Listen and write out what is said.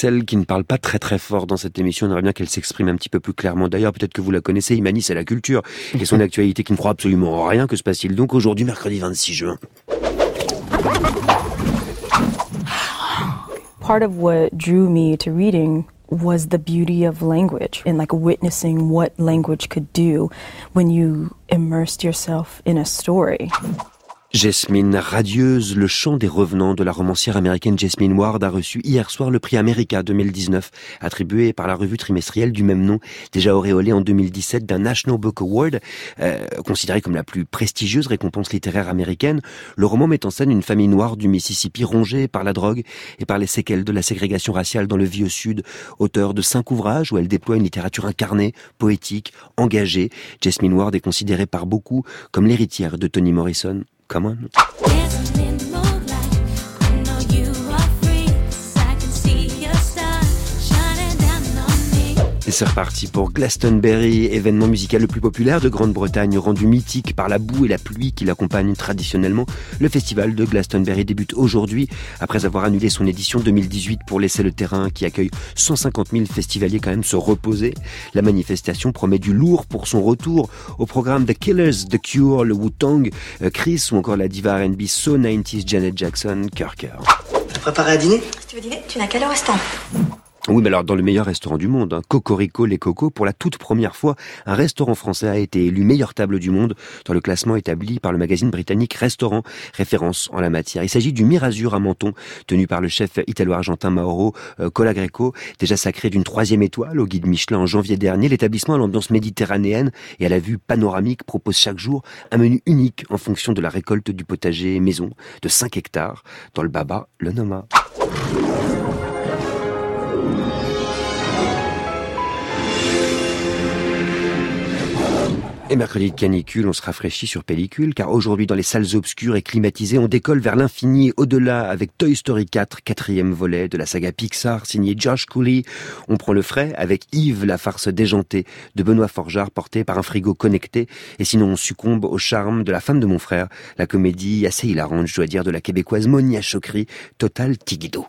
Celle qui ne parle pas très très fort dans cette émission, on aimerait bien qu'elle s'exprime un petit peu plus clairement. D'ailleurs, peut-être que vous la connaissez, Imani, c'est la culture et son actualité qui ne croit absolument en rien. Que se passe-t-il donc aujourd'hui, mercredi 26 juin? Part of what drew me to reading was the beauty of language and like witnessing what language could do when you immersed yourself in a story. Jasmine Radieuse, le chant des revenants de la romancière américaine Jasmine Ward a reçu hier soir le prix America 2019, attribué par la revue trimestrielle du même nom, déjà auréolé en 2017 d'un National Book Award, euh, considéré comme la plus prestigieuse récompense littéraire américaine. Le roman met en scène une famille noire du Mississippi rongée par la drogue et par les séquelles de la ségrégation raciale dans le vieux Sud, auteur de cinq ouvrages où elle déploie une littérature incarnée, poétique, engagée. Jasmine Ward est considérée par beaucoup comme l'héritière de Toni Morrison. Come on. Et c'est reparti pour Glastonbury, événement musical le plus populaire de Grande-Bretagne, rendu mythique par la boue et la pluie qui l'accompagnent traditionnellement. Le festival de Glastonbury débute aujourd'hui, après avoir annulé son édition 2018 pour laisser le terrain qui accueille 150 000 festivaliers quand même se reposer. La manifestation promet du lourd pour son retour au programme The Killers, The Cure, le Wu-Tang, euh, Chris ou encore la diva R&B So 90s Janet Jackson, Kirker. Préparé à dîner? Si tu veux dîner, tu n'as qu'à au restaurant. Oui, mais alors dans le meilleur restaurant du monde, hein, Cocorico les Cocos, pour la toute première fois, un restaurant français a été élu meilleure table du monde dans le classement établi par le magazine britannique Restaurant, référence en la matière. Il s'agit du Mirazur à Menton, tenu par le chef italo-argentin Mauro euh, Colagreco, déjà sacré d'une troisième étoile au guide Michelin en janvier dernier. L'établissement à l'ambiance méditerranéenne et à la vue panoramique propose chaque jour un menu unique en fonction de la récolte du potager maison de 5 hectares dans le Baba, le Noma. Et mercredi de canicule, on se rafraîchit sur pellicule, car aujourd'hui, dans les salles obscures et climatisées, on décolle vers l'infini au-delà avec Toy Story 4, quatrième volet de la saga Pixar, signé Josh Cooley. On prend le frais avec Yves, la farce déjantée de Benoît Forgeard, portée par un frigo connecté. Et sinon, on succombe au charme de la femme de mon frère, la comédie assez hilarante, je dois dire, de la québécoise Monia Chokri, Total Tigido.